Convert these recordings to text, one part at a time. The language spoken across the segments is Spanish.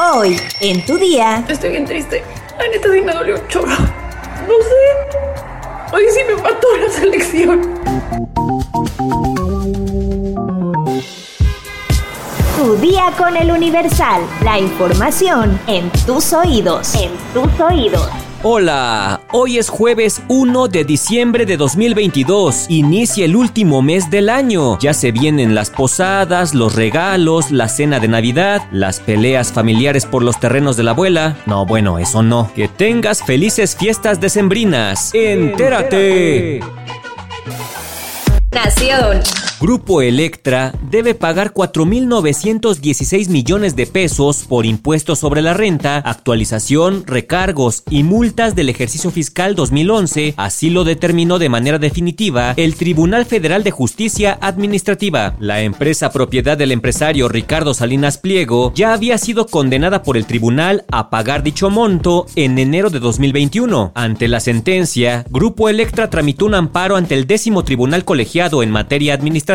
Hoy, en tu día. Estoy bien triste. La neta sí me dolió un chorro. No sé. Hoy sí me mató la selección. Tu día con el Universal. La información en tus oídos. En tus oídos. Hola, hoy es jueves 1 de diciembre de 2022. Inicia el último mes del año. Ya se vienen las posadas, los regalos, la cena de Navidad, las peleas familiares por los terrenos de la abuela. No, bueno, eso no. Que tengas felices fiestas decembrinas. Entérate. Nación. Grupo Electra debe pagar 4.916 millones de pesos por impuestos sobre la renta, actualización, recargos y multas del ejercicio fiscal 2011, así lo determinó de manera definitiva el Tribunal Federal de Justicia Administrativa. La empresa propiedad del empresario Ricardo Salinas Pliego ya había sido condenada por el tribunal a pagar dicho monto en enero de 2021. Ante la sentencia, Grupo Electra tramitó un amparo ante el décimo tribunal colegiado en materia administrativa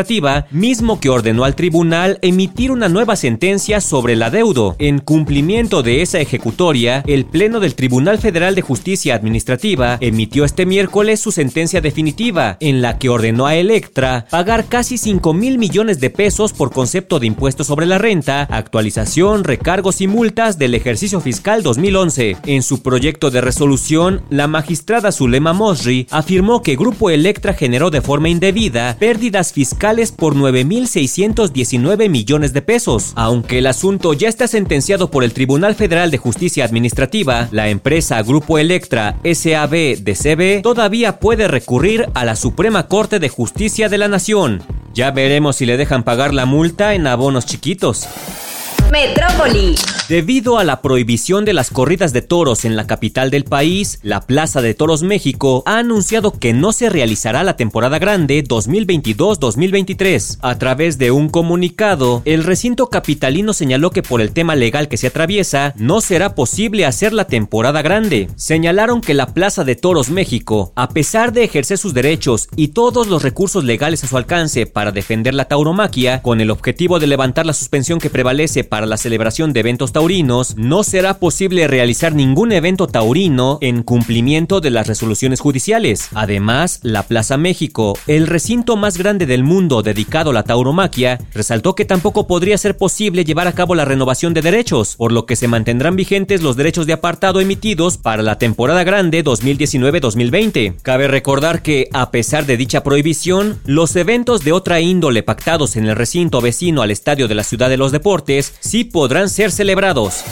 mismo que ordenó al tribunal emitir una nueva sentencia sobre el adeudo. En cumplimiento de esa ejecutoria, el Pleno del Tribunal Federal de Justicia Administrativa emitió este miércoles su sentencia definitiva, en la que ordenó a Electra pagar casi 5 mil millones de pesos por concepto de impuesto sobre la renta, actualización, recargos y multas del ejercicio fiscal 2011. En su proyecto de resolución, la magistrada Zulema Mosri afirmó que Grupo Electra generó de forma indebida pérdidas fiscales por 9.619 millones de pesos. Aunque el asunto ya está sentenciado por el Tribunal Federal de Justicia Administrativa, la empresa Grupo Electra SAB de todavía puede recurrir a la Suprema Corte de Justicia de la Nación. Ya veremos si le dejan pagar la multa en abonos chiquitos. Metrópoli. Debido a la prohibición de las corridas de toros en la capital del país, la Plaza de Toros México ha anunciado que no se realizará la temporada grande 2022-2023. A través de un comunicado, el recinto capitalino señaló que por el tema legal que se atraviesa, no será posible hacer la temporada grande. Señalaron que la Plaza de Toros México, a pesar de ejercer sus derechos y todos los recursos legales a su alcance para defender la tauromaquia, con el objetivo de levantar la suspensión que prevalece para la celebración de eventos taurinos, no será posible realizar ningún evento taurino en cumplimiento de las resoluciones judiciales. Además, la Plaza México, el recinto más grande del mundo dedicado a la tauromaquia, resaltó que tampoco podría ser posible llevar a cabo la renovación de derechos, por lo que se mantendrán vigentes los derechos de apartado emitidos para la temporada grande 2019-2020. Cabe recordar que, a pesar de dicha prohibición, los eventos de otra índole pactados en el recinto vecino al Estadio de la Ciudad de los Deportes sí podrán ser celebrados.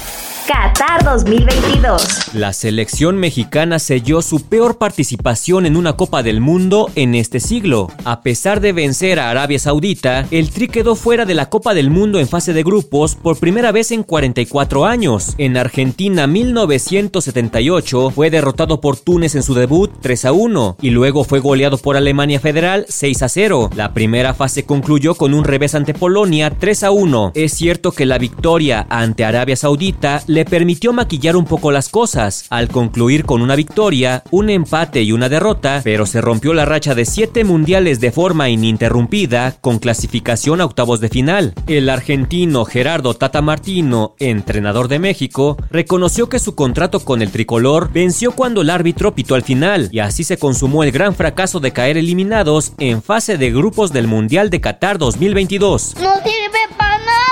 Qatar 2022. La selección mexicana selló su peor participación en una Copa del Mundo en este siglo. A pesar de vencer a Arabia Saudita, el Tri quedó fuera de la Copa del Mundo en fase de grupos por primera vez en 44 años. En Argentina 1978 fue derrotado por Túnez en su debut 3 a 1 y luego fue goleado por Alemania Federal 6 a 0. La primera fase concluyó con un revés ante Polonia 3 a 1. Es cierto que la victoria ante Arabia Saudita le permitió maquillar un poco las cosas, al concluir con una victoria, un empate y una derrota, pero se rompió la racha de siete mundiales de forma ininterrumpida, con clasificación a octavos de final. El argentino Gerardo Tata Martino, entrenador de México, reconoció que su contrato con el tricolor venció cuando el árbitro pitó al final, y así se consumó el gran fracaso de caer eliminados en fase de grupos del Mundial de Qatar 2022. No sirve para nada.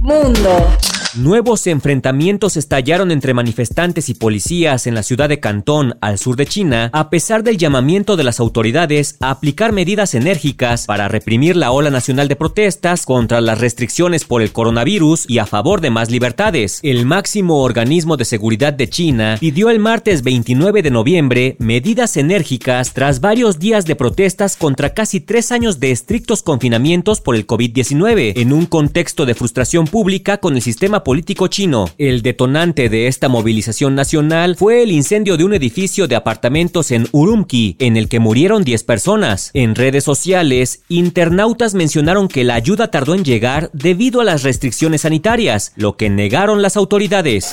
Mundo. Nuevos enfrentamientos estallaron entre manifestantes y policías en la ciudad de Cantón, al sur de China, a pesar del llamamiento de las autoridades a aplicar medidas enérgicas para reprimir la ola nacional de protestas contra las restricciones por el coronavirus y a favor de más libertades. El máximo organismo de seguridad de China pidió el martes 29 de noviembre medidas enérgicas tras varios días de protestas contra casi tres años de estrictos confinamientos por el COVID-19, en un contexto de frustración pública con el sistema político chino. El detonante de esta movilización nacional fue el incendio de un edificio de apartamentos en Urumqi, en el que murieron 10 personas. En redes sociales, internautas mencionaron que la ayuda tardó en llegar debido a las restricciones sanitarias, lo que negaron las autoridades.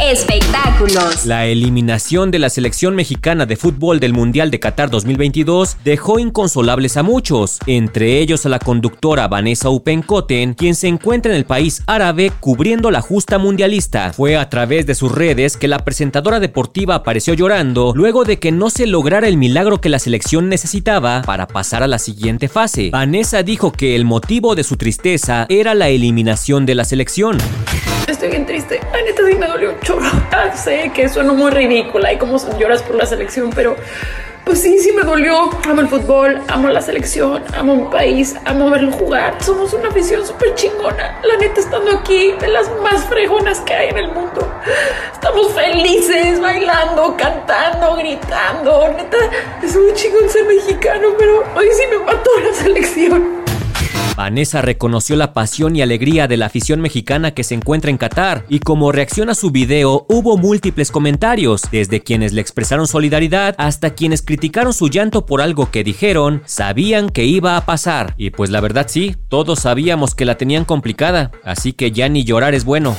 Espectáculos. La eliminación de la selección mexicana de fútbol del Mundial de Qatar 2022 dejó inconsolables a muchos, entre ellos a la conductora Vanessa Upenkoten, quien se encuentra en el país árabe cubriendo la justa mundialista. Fue a través de sus redes que la presentadora deportiva apareció llorando luego de que no se lograra el milagro que la selección necesitaba para pasar a la siguiente fase. Vanessa dijo que el motivo de su tristeza era la eliminación de la selección. Estoy bien triste. La neta sí me dolió un chorro. Ah, sé que suena muy ridícula y como lloras por la selección, pero pues sí, sí me dolió. Amo el fútbol, amo la selección, amo mi país, amo verlo jugar. Somos una afición súper chingona. La neta, estando aquí, de las más fregonas que hay en el mundo. Estamos felices, bailando, cantando, gritando. Neta, es muy chingón ser mexicano, pero hoy sí me mató la selección. Vanessa reconoció la pasión y alegría de la afición mexicana que se encuentra en Qatar y como reacción a su video hubo múltiples comentarios, desde quienes le expresaron solidaridad hasta quienes criticaron su llanto por algo que dijeron sabían que iba a pasar. Y pues la verdad sí, todos sabíamos que la tenían complicada, así que ya ni llorar es bueno.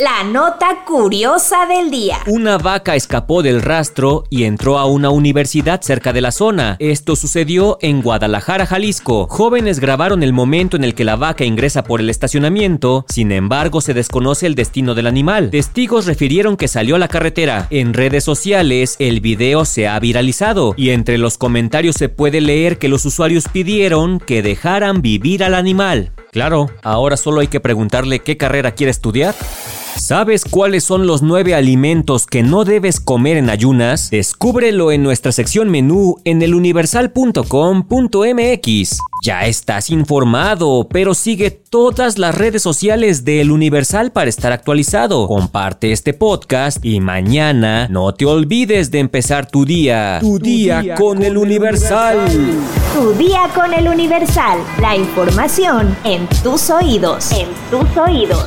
La nota curiosa del día. Una vaca escapó del rastro y entró a una universidad cerca de la zona. Esto sucedió en Guadalajara, Jalisco. Jóvenes grabaron el momento en el que la vaca ingresa por el estacionamiento, sin embargo se desconoce el destino del animal. Testigos refirieron que salió a la carretera. En redes sociales el video se ha viralizado y entre los comentarios se puede leer que los usuarios pidieron que dejaran vivir al animal. Claro, ahora solo hay que preguntarle qué carrera quiere estudiar. ¿Sabes cuáles son los nueve alimentos que no debes comer en ayunas? Descúbrelo en nuestra sección menú en eluniversal.com.mx. Ya estás informado, pero sigue todas las redes sociales de El Universal para estar actualizado. Comparte este podcast y mañana no te olvides de empezar tu día. Tu, día, con, El Universal. Tu día con El Universal. La información en tus oídos. En tus oídos.